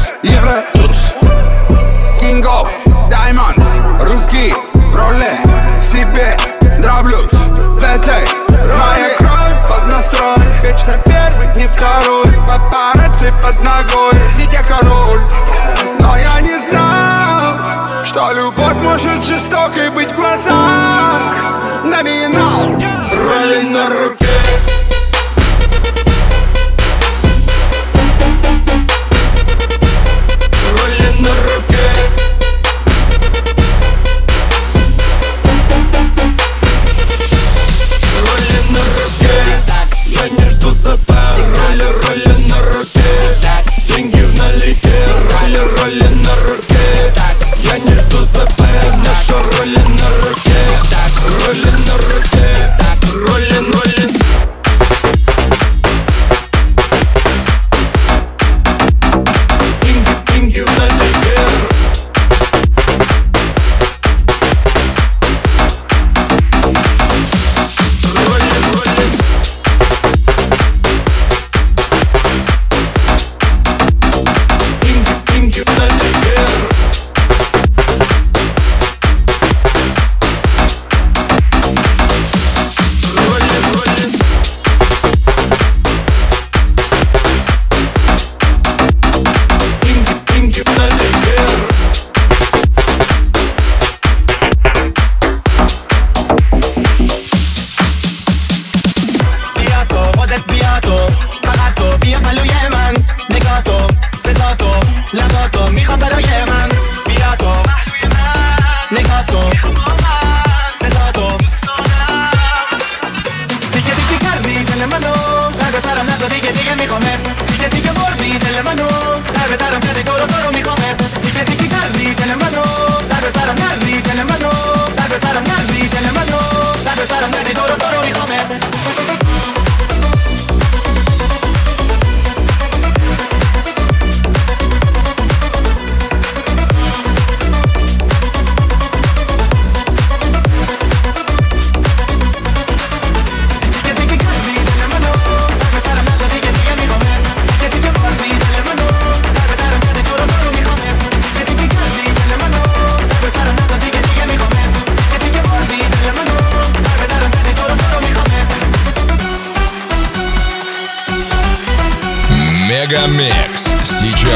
Евротуз, Евротуз. King of Diamonds, руки в роле, себе нравлюсь. В этой моя кровь под настрой. Вечно первый, не второй. Папарацци под ногой, ведь я король. Но я не знал, что любовь может жестокой быть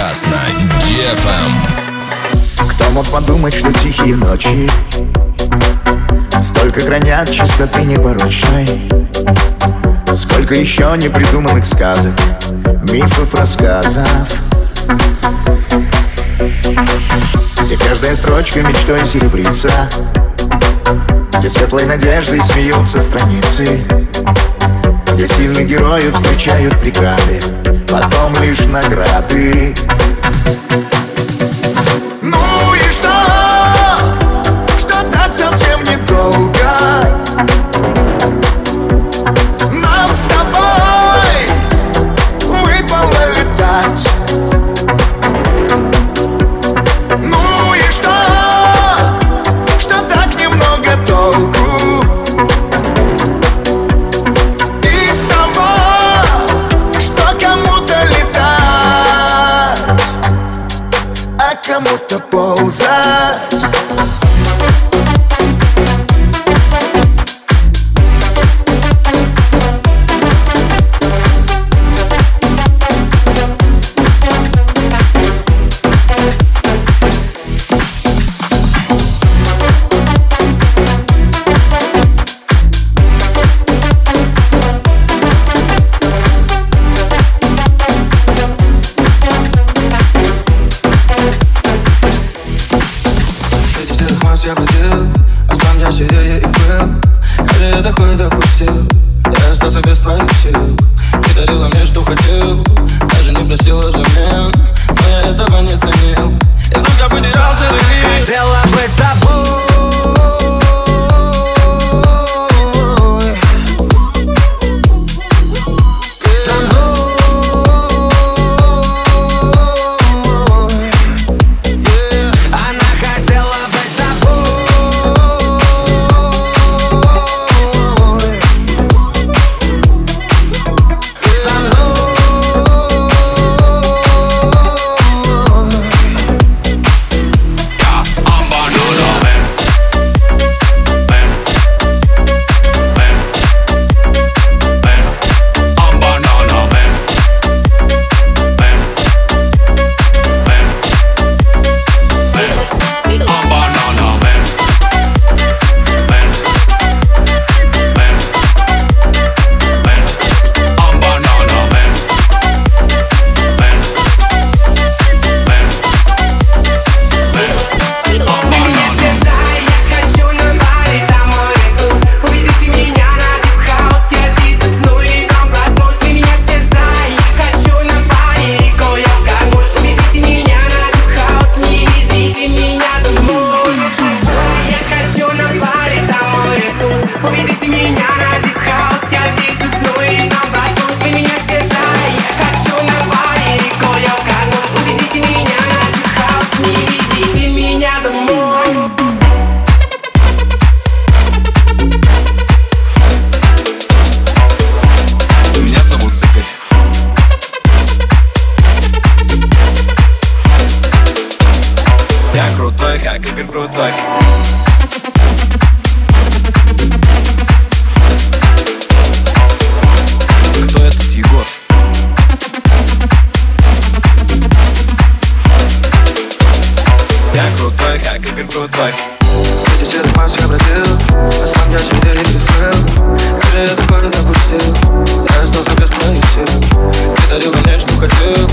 час на DFM. Кто мог подумать, что тихие ночи? Столько хранят чистоты непорочной. Сколько еще не придуманных сказок Мифов, рассказов? Где каждая строчка мечтой серебрится? Где светлой надеждой смеются страницы? Где сильных героев встречают бригады потом лишь награды. overdue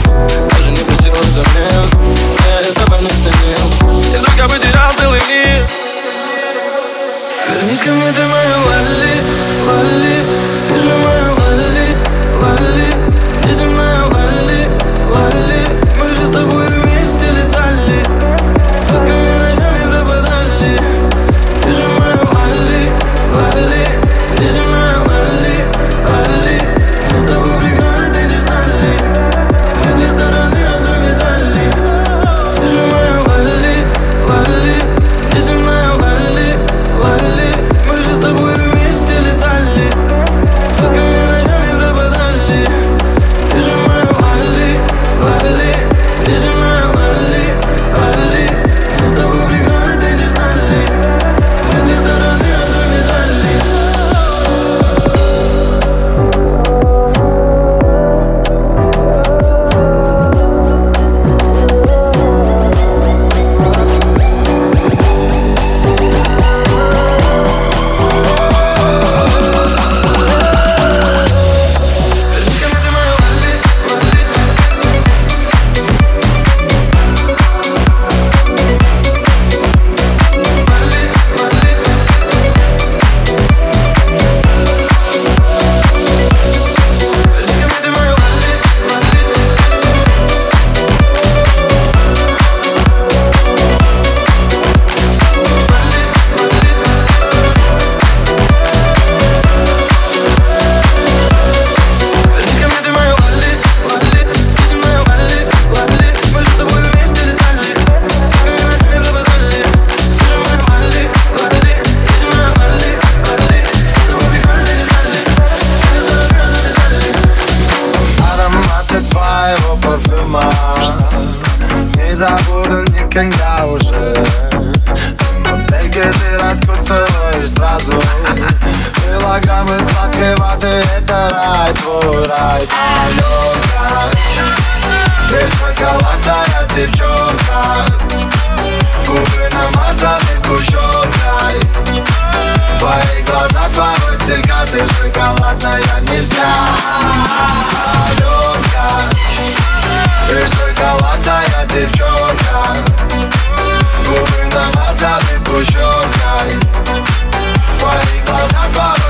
ума Не забуду никогда уже. Модельки ты раскусываешь сразу. Килограммы сладкой воды Это рай твой, рай. Аленка Ты шоколадная девчонка. Губы намазаны сгущенкой. Твои глаза, твой стиль, ты шоколадная не вся шоколадная девчонка. Губы намазаны сгущенкой Твои глаза, твои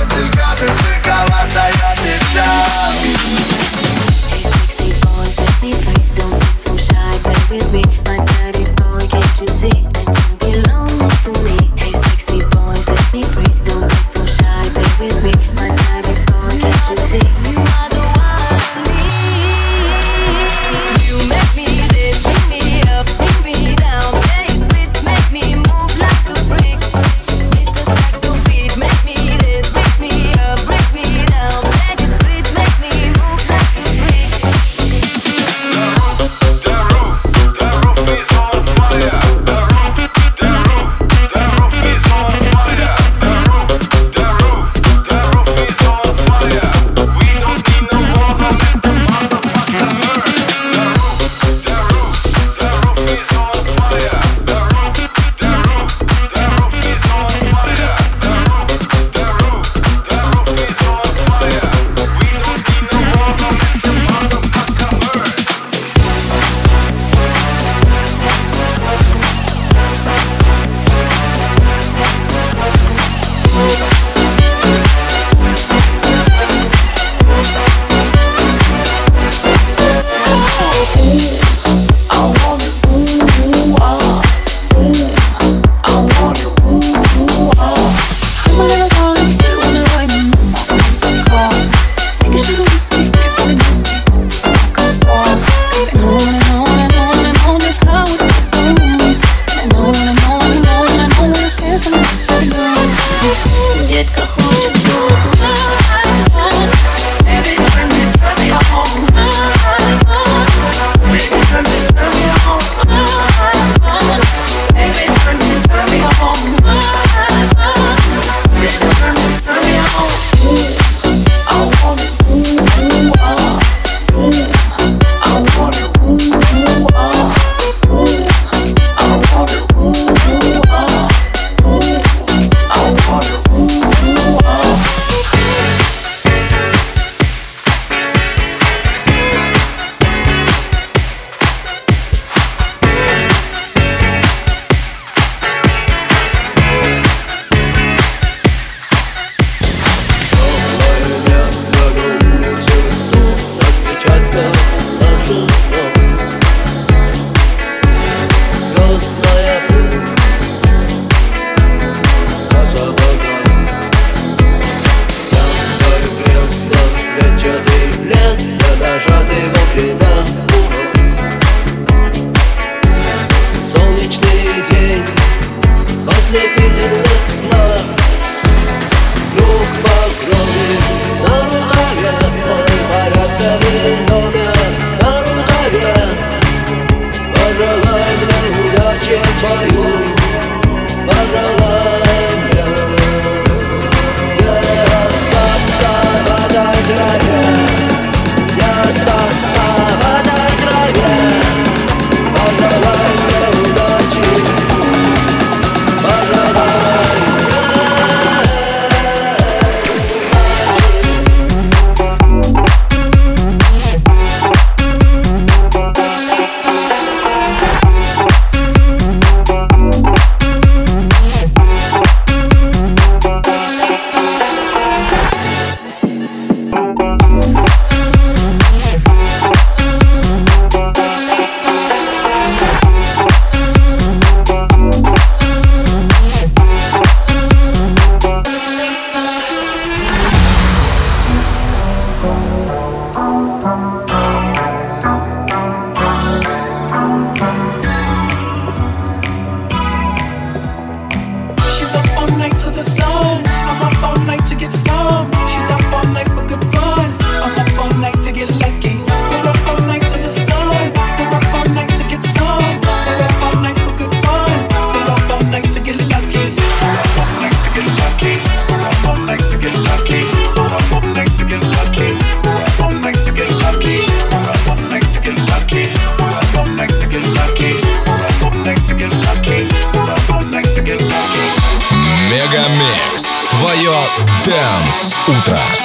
Ultra.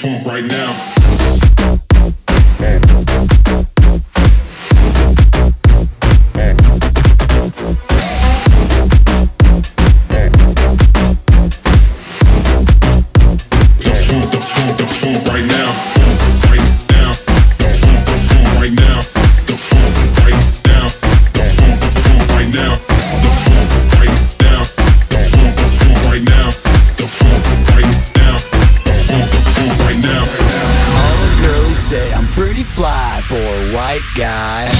funk right now. white guy.